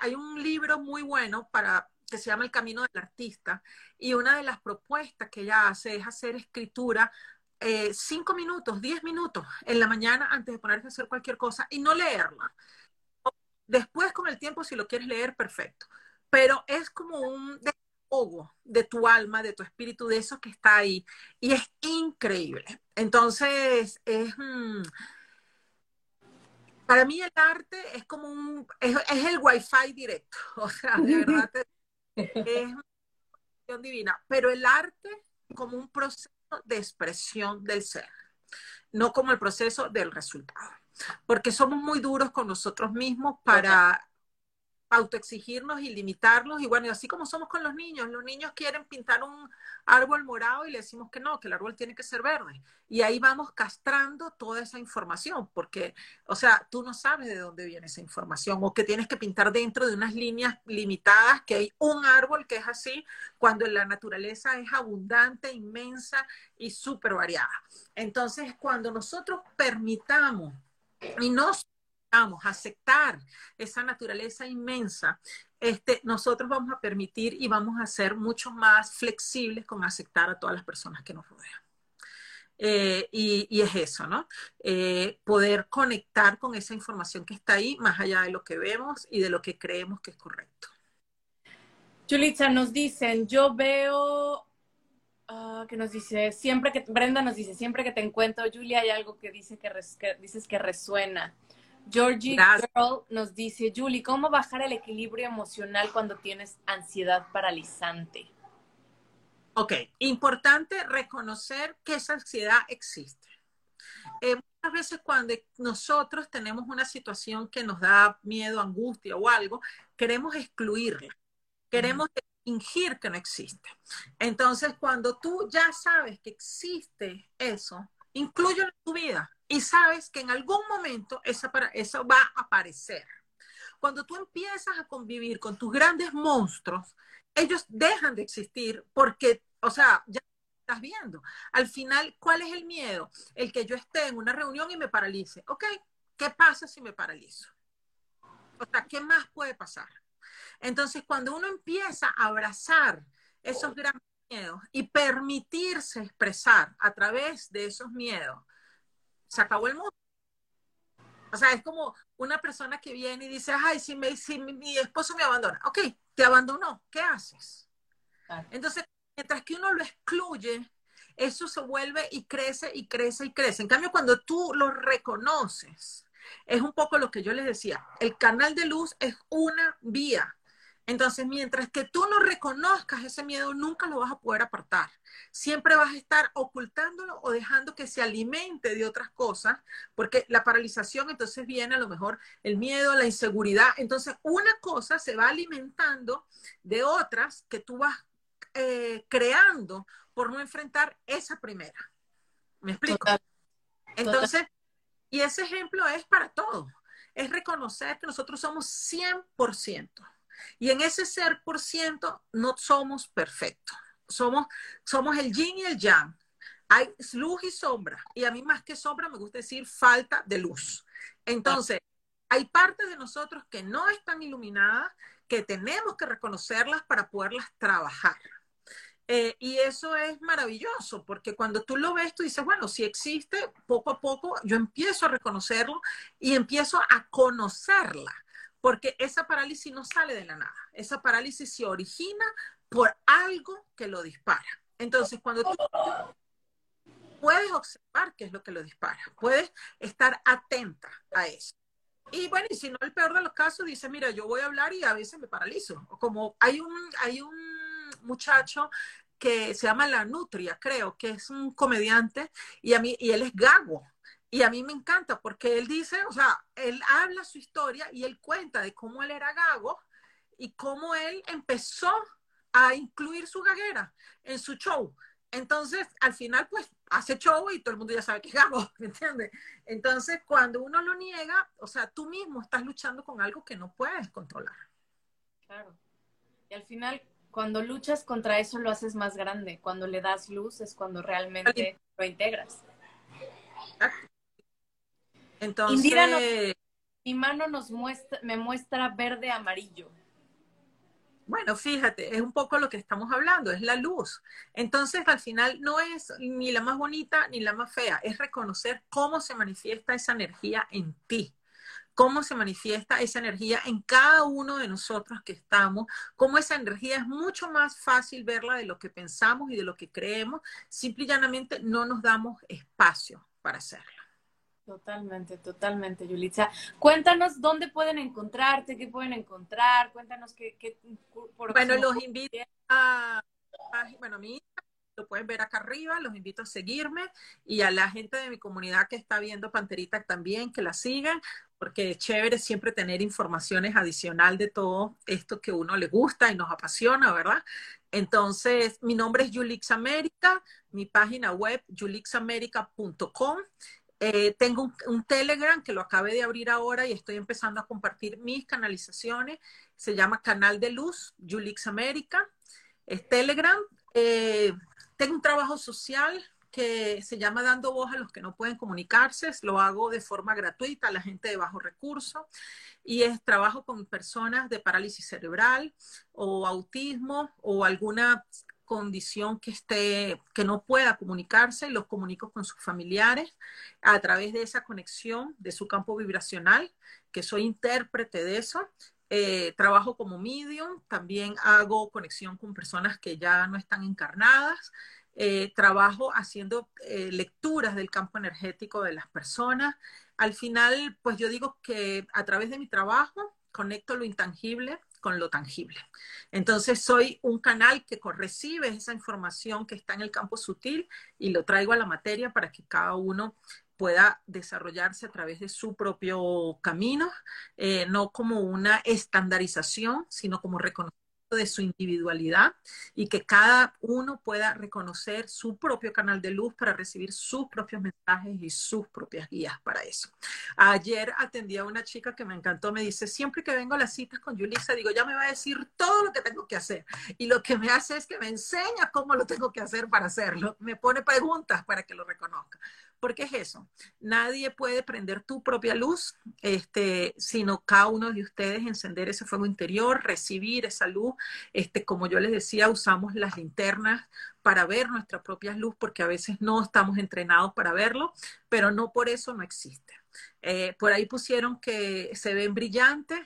hay un libro muy bueno para que se llama El Camino del Artista y una de las propuestas que ella hace es hacer escritura eh, cinco minutos, diez minutos en la mañana antes de ponerse a hacer cualquier cosa y no leerla. Después con el tiempo, si lo quieres leer, perfecto. Pero es como un desahogo de tu alma, de tu espíritu, de eso que está ahí. Y es increíble. Entonces, es... Mm, para mí el arte es como un, es, el wifi directo, o sea, de verdad es una cuestión divina, pero el arte como un proceso de expresión del ser, no como el proceso del resultado, porque somos muy duros con nosotros mismos para autoexigirnos y limitarnos. Y bueno, así como somos con los niños, los niños quieren pintar un árbol morado y le decimos que no, que el árbol tiene que ser verde. Y ahí vamos castrando toda esa información, porque, o sea, tú no sabes de dónde viene esa información o que tienes que pintar dentro de unas líneas limitadas, que hay un árbol que es así, cuando la naturaleza es abundante, inmensa y súper variada. Entonces, cuando nosotros permitamos y nos aceptar esa naturaleza inmensa, este, nosotros vamos a permitir y vamos a ser mucho más flexibles con aceptar a todas las personas que nos rodean. Eh, y, es eso, ¿no? Eh, poder conectar con esa información que está ahí, más allá de lo que vemos y de lo que creemos que es correcto. Julitza, nos dicen, yo veo, uh, que nos dice, siempre que, Brenda nos dice, siempre que te encuentro, Julia, hay algo que, dice que, que dices que resuena. Georgie Girl nos dice, Julie, ¿cómo bajar el equilibrio emocional cuando tienes ansiedad paralizante? Ok, importante reconocer que esa ansiedad existe. Eh, muchas veces cuando nosotros tenemos una situación que nos da miedo, angustia o algo, queremos excluirla, queremos fingir que no existe. Entonces, cuando tú ya sabes que existe eso, incluyelo en tu vida Y sabes que en algún momento esa, eso va a aparecer. Cuando tú empiezas a convivir con tus grandes monstruos, ellos dejan de existir porque, o sea, ya estás viendo. Al final, ¿cuál es el miedo? El que yo esté en una reunión y me paralice. Ok, ¿qué pasa si me paralizo? O sea, ¿qué más puede pasar? Entonces, cuando uno empieza a abrazar esos grandes miedos y permitirse expresar a través de esos miedos, se acabó el mundo. O sea, es como una persona que viene y dice, ay, si, me, si mi esposo me abandona. Ok, te abandonó, ¿qué haces? Entonces, mientras que uno lo excluye, eso se vuelve y crece y crece y crece. En cambio, cuando tú lo reconoces, es un poco lo que yo les decía, el canal de luz es una vía. Entonces, mientras que tú no reconozcas ese miedo, nunca lo vas a poder apartar. Siempre vas a estar ocultándolo o dejando que se alimente de otras cosas, porque la paralización entonces viene a lo mejor el miedo, la inseguridad. Entonces, una cosa se va alimentando de otras que tú vas eh, creando por no enfrentar esa primera. ¿Me explico? Entonces, y ese ejemplo es para todo. Es reconocer que nosotros somos 100%. Y en ese ser por ciento no somos perfectos. Somos, somos el yin y el yang. Hay luz y sombra. Y a mí más que sombra me gusta decir falta de luz. Entonces, hay partes de nosotros que no están iluminadas, que tenemos que reconocerlas para poderlas trabajar. Eh, y eso es maravilloso, porque cuando tú lo ves, tú dices, bueno, si existe, poco a poco yo empiezo a reconocerlo y empiezo a conocerla porque esa parálisis no sale de la nada. Esa parálisis se origina por algo que lo dispara. Entonces, cuando tú puedes observar qué es lo que lo dispara, puedes estar atenta a eso. Y bueno, y si no, el peor de los casos dice, mira, yo voy a hablar y a veces me paralizo. Como hay un, hay un muchacho que se llama La Nutria, creo, que es un comediante, y a mí, y él es gago. Y a mí me encanta porque él dice, o sea, él habla su historia y él cuenta de cómo él era gago y cómo él empezó a incluir su gaguera en su show. Entonces, al final, pues, hace show y todo el mundo ya sabe que es gago, ¿me entiendes? Entonces, cuando uno lo niega, o sea, tú mismo estás luchando con algo que no puedes controlar. Claro. Y al final, cuando luchas contra eso, lo haces más grande. Cuando le das luz es cuando realmente lo integras. Entonces. mi mano nos muestra, me muestra verde amarillo. Bueno, fíjate, es un poco lo que estamos hablando, es la luz. Entonces, al final no es ni la más bonita ni la más fea, es reconocer cómo se manifiesta esa energía en ti, cómo se manifiesta esa energía en cada uno de nosotros que estamos, cómo esa energía es mucho más fácil verla de lo que pensamos y de lo que creemos, simple y llanamente no nos damos espacio para hacerla. Totalmente, totalmente, Yulitza. Cuéntanos dónde pueden encontrarte, qué pueden encontrar, cuéntanos qué... qué bueno, los invito a, bueno, a mí lo pueden ver acá arriba, los invito a seguirme y a la gente de mi comunidad que está viendo Panterita también, que la sigan, porque es chévere siempre tener informaciones adicional de todo esto que uno le gusta y nos apasiona, ¿verdad? Entonces, mi nombre es Yulix América, mi página web yulixamerica.com eh, tengo un, Telegram que lo acabé de abrir ahora y estoy empezando a compartir mis canalizaciones. Se llama Canal de Luz, Julix América. Es Telegram. Eh, tengo un trabajo social que se llama Dando Voz a los que no pueden comunicarse. Lo hago de forma gratuita a la gente de bajo recurso. Y es trabajo con personas de parálisis cerebral o autismo o alguna condición que esté, que no pueda comunicarse, los comunico con sus familiares a través de esa conexión de su campo vibracional, que soy intérprete de eso. Eh, trabajo como medium, también hago conexión con personas que ya no están encarnadas. Eh, trabajo haciendo eh, lecturas del campo energético de las personas. Al final, pues yo digo que a través de mi trabajo conecto lo intangible con lo tangible. Entonces soy un canal que recibe esa información que está en el campo sutil y lo traigo a la materia para que cada uno pueda desarrollarse a través de su propio camino, eh, no como una estandarización, sino como reconocimiento de su individualidad y que cada uno pueda reconocer su propio canal de luz para recibir sus propios mensajes y sus propias guías para eso. Ayer atendí a una chica que me encantó, me dice, siempre que vengo a las citas con Yulisa, digo, ya me va a decir todo lo que tengo que hacer. Y lo que me hace es que me enseña cómo lo tengo que hacer para hacerlo. Me pone preguntas para que lo reconozca. ¿Por qué es eso? Nadie puede prender tu propia luz, este, sino cada uno de ustedes encender ese fuego interior, recibir esa luz. Este, como yo les decía, usamos las linternas para ver nuestra propia luz, porque a veces no estamos entrenados para verlo, pero no por eso no existe. Eh, por ahí pusieron que se ven brillantes.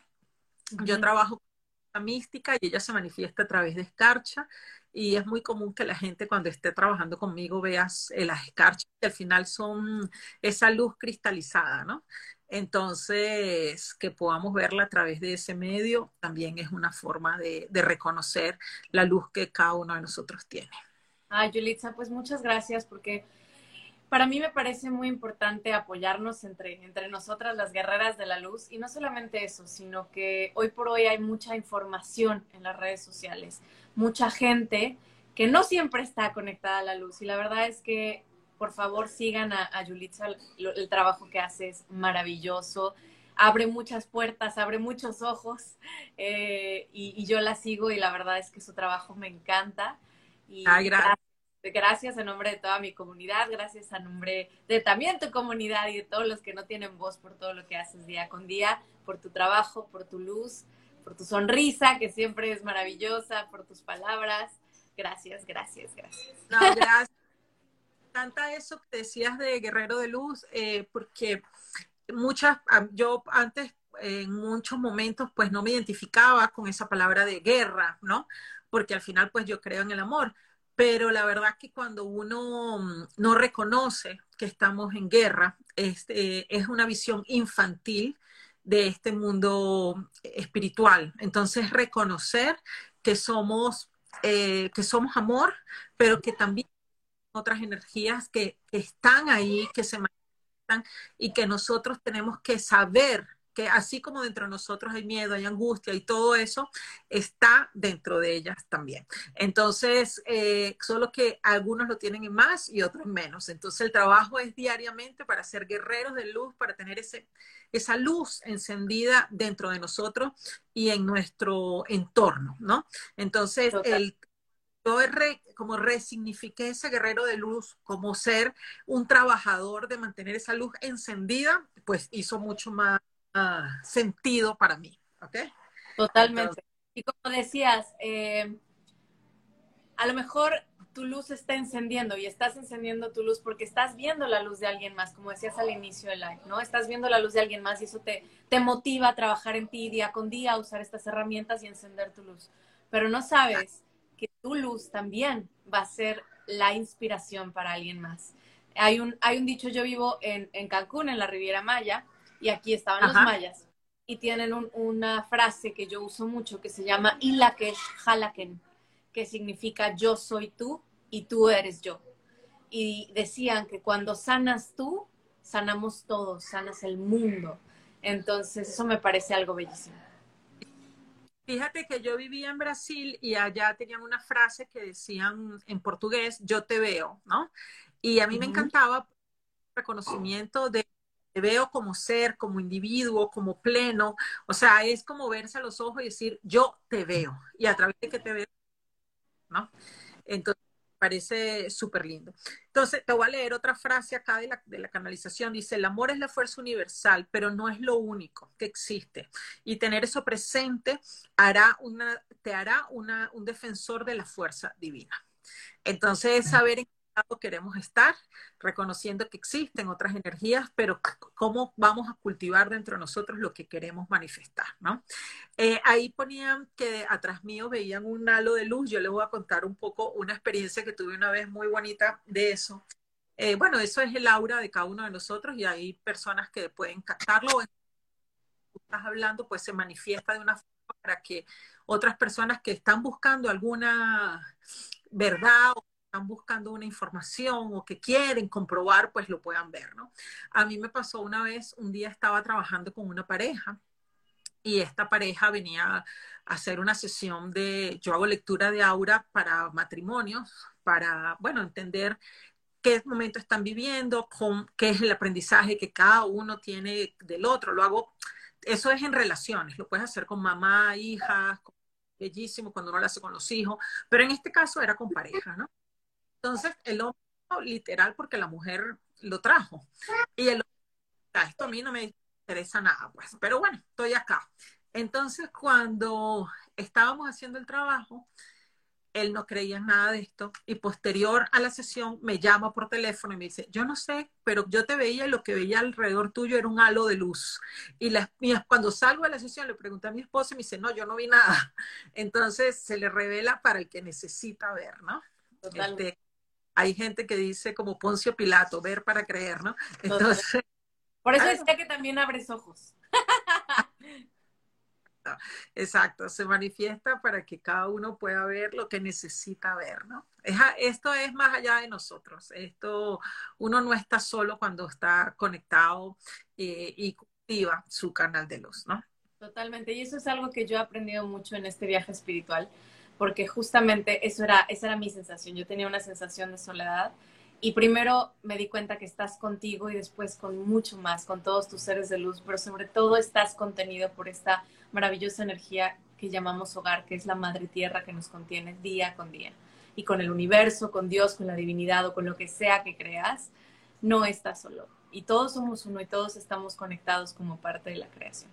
Yo trabajo con la mística y ella se manifiesta a través de escarcha y es muy común que la gente cuando esté trabajando conmigo veas eh, las escarchas que al final son esa luz cristalizada, ¿no? Entonces, que podamos verla a través de ese medio también es una forma de, reconocer la luz que cada uno de nosotros tiene. Ah, Yulitza, pues muchas gracias porque para mí me parece muy importante apoyarnos entre, entre nosotras, las guerreras de la luz, y no solamente eso, sino que hoy por hoy hay mucha información en las redes sociales mucha gente que no siempre está conectada a la luz. Y la verdad es que, por favor, sigan a, a Yulitza. El, trabajo que hace es maravilloso. Abre muchas puertas, abre muchos ojos. Eh, y, yo la sigo y la verdad es que su trabajo me encanta. Y gracias. gracias en nombre de toda mi comunidad, gracias a nombre de también tu comunidad y de todos los que no tienen voz por todo lo que haces día con día, por tu trabajo, por tu luz por tu sonrisa, que siempre es maravillosa, por tus palabras. Gracias, gracias, gracias. No, gracias. Tanta eso que decías de Guerrero de Luz, eh, porque muchas, yo antes en muchos momentos pues no me identificaba con esa palabra de guerra, ¿no? Porque al final pues yo creo en el amor, pero la verdad que cuando uno mm, no reconoce que estamos en guerra, este, es una visión infantil de este mundo espiritual. Entonces, reconocer que somos, eh, que somos amor, pero que también otras energías que, están ahí, que se manifiestan y que nosotros tenemos que saber que así como dentro de nosotros hay miedo, hay angustia y todo eso, está dentro de ellas también. Entonces, eh, solo que algunos lo tienen en más y otros en menos. Entonces, el trabajo es diariamente para ser guerreros de luz, para tener ese, esa luz encendida dentro de nosotros y en nuestro entorno, ¿no? Entonces, el yo como resignifiqué ese guerrero de luz como ser un trabajador de mantener esa luz encendida, pues hizo mucho más sentido para mí. ¿Ok? Totalmente. y como decías, eh, a lo mejor tu luz está encendiendo y estás encendiendo tu luz porque estás viendo la luz de alguien más, como decías al inicio del live, ¿no? Estás viendo la luz de alguien más y eso te, te motiva a trabajar en ti día con día, a usar estas herramientas y encender tu luz. Pero no sabes que tu luz también va a ser la inspiración para alguien más. Hay un, hay un dicho, yo vivo en, en Cancún, en la Riviera Maya, y aquí estaban los mayas. Y tienen una frase que yo uso mucho que se llama Ilakesh Halaken, que significa yo soy tú y tú eres yo. Y decían que cuando sanas tú, sanamos todos, sanas el mundo. Entonces, eso me parece algo bellísimo. Fíjate que yo vivía en Brasil y allá tenían una frase que decían en portugués, yo te veo, ¿no? Y a mí me encantaba el reconocimiento de veo como ser, como individuo, como pleno. O sea, es como verse a los ojos y decir, yo te veo. Y a través de que te veo, ¿no? Entonces, parece súper lindo. Entonces, te voy a leer otra frase acá de la, de la, canalización. Dice, el amor es la fuerza universal, pero no es lo único que existe. Y tener eso presente hará una, te hará una, un defensor de la fuerza divina. Entonces, saber en queremos estar, reconociendo que existen otras energías, pero cómo vamos a cultivar dentro de nosotros lo que queremos manifestar, ¿no? Eh, ahí ponían que atrás mío veían un halo de luz. Yo les voy a contar un poco una experiencia que tuve una vez muy bonita de eso. Eh, bueno, eso es el aura de cada uno de nosotros y hay personas que pueden captarlo. Estás hablando, pues se manifiesta de una forma para que otras personas que están buscando alguna verdad o están buscando una información o que quieren comprobar, pues lo puedan ver, ¿no? A mí me pasó una vez, un día estaba trabajando con una pareja y esta pareja venía a hacer una sesión de, yo hago lectura de aura para matrimonios, para, bueno, entender qué momento están viviendo, con, qué es el aprendizaje que cada uno tiene del otro. Lo hago, eso es en relaciones, lo puedes hacer con mamá, hijas, bellísimo cuando uno lo hace con los hijos, pero en este caso era con pareja, ¿no? Entonces, el hombre, literal, porque la mujer lo trajo. Y el hombre, ah, esto a mí no me interesa nada, pues, pero bueno, estoy acá. Entonces, cuando estábamos haciendo el trabajo, él no creía en nada de esto y posterior a la sesión me llama por teléfono y me dice, yo no sé, pero yo te veía y lo que veía alrededor tuyo era un halo de luz. Y las, cuando salgo de la sesión le pregunté a mi esposo y me dice, no, yo no vi nada. Entonces se le revela para el que necesita ver, ¿no? Este, hay gente que dice como Poncio Pilato, ver para creer, ¿no? Entonces... Por eso decía que también abres ojos. Exacto, se manifiesta para que cada uno pueda ver lo que necesita ver, ¿no? esto es más allá de nosotros. Esto, uno no está solo cuando está conectado eh, y cultiva su canal de luz, ¿no? Totalmente, y eso es algo que yo he aprendido mucho en este viaje espiritual, porque justamente eso era, esa era mi sensación. Yo tenía una sensación de soledad y primero me di cuenta que estás contigo y después con mucho más, con todos tus seres de luz, pero sobre todo estás contenido por esta maravillosa energía que llamamos hogar, que es la madre tierra que nos contiene día con día. Y con el universo, con Dios, con la divinidad o con lo que sea que creas, no estás solo. Y todos somos uno y todos estamos conectados como parte de la creación.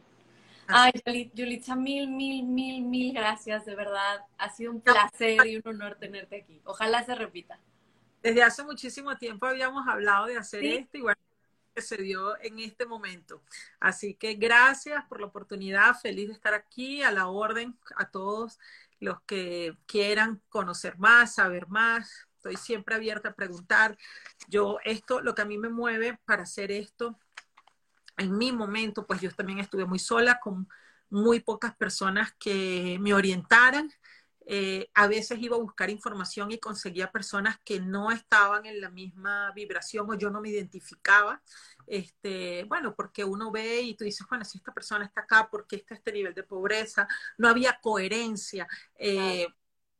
Ay, Yulitza, mil, mil, mil, mil gracias, de verdad. Ha sido un placer y un honor tenerte aquí. Ojalá se repita desde hace muchísimo tiempo habíamos hablado de hacer esto y bueno, que se dio en este momento. Así que gracias por la oportunidad, feliz de estar aquí, a la orden, a todos los que quieran conocer más, saber más. Estoy siempre abierta a preguntar. Yo, esto, lo que a mí me mueve para hacer esto, en mi momento, pues yo también estuve muy sola, con muy pocas personas que me orientaran eh, a veces iba a buscar información y conseguía personas que no estaban en la misma vibración o yo no me identificaba. Este, bueno, porque uno ve y tú dices, bueno, si esta persona está acá, ¿por qué está este nivel de pobreza? No había coherencia. Eh,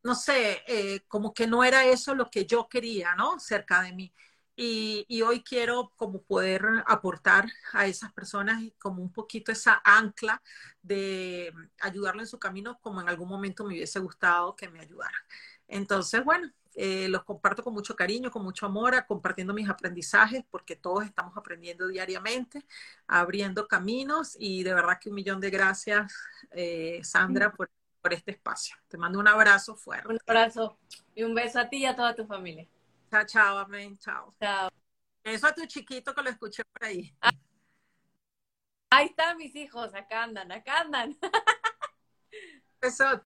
no sé, eh, como que no era eso lo que yo quería, ¿no? Cerca de mí. Y, hoy quiero como poder aportar a esas personas como un poquito esa ancla de ayudarlo en su camino como en algún momento me hubiese gustado que me ayudaran. Entonces, bueno, eh, los comparto con mucho cariño, con mucho amor, compartiendo mis aprendizajes, porque todos estamos aprendiendo diariamente, abriendo caminos y de verdad que un millón de gracias, eh, Sandra, por, por este espacio. Te mando un abrazo fuerte. Un abrazo y un beso a ti y a toda tu familia. Chao, chao, amén, chao. Chao. Eso a tu chiquito que lo escuché por ahí. ahí están mis hijos, acá andan, acá andan. Eso.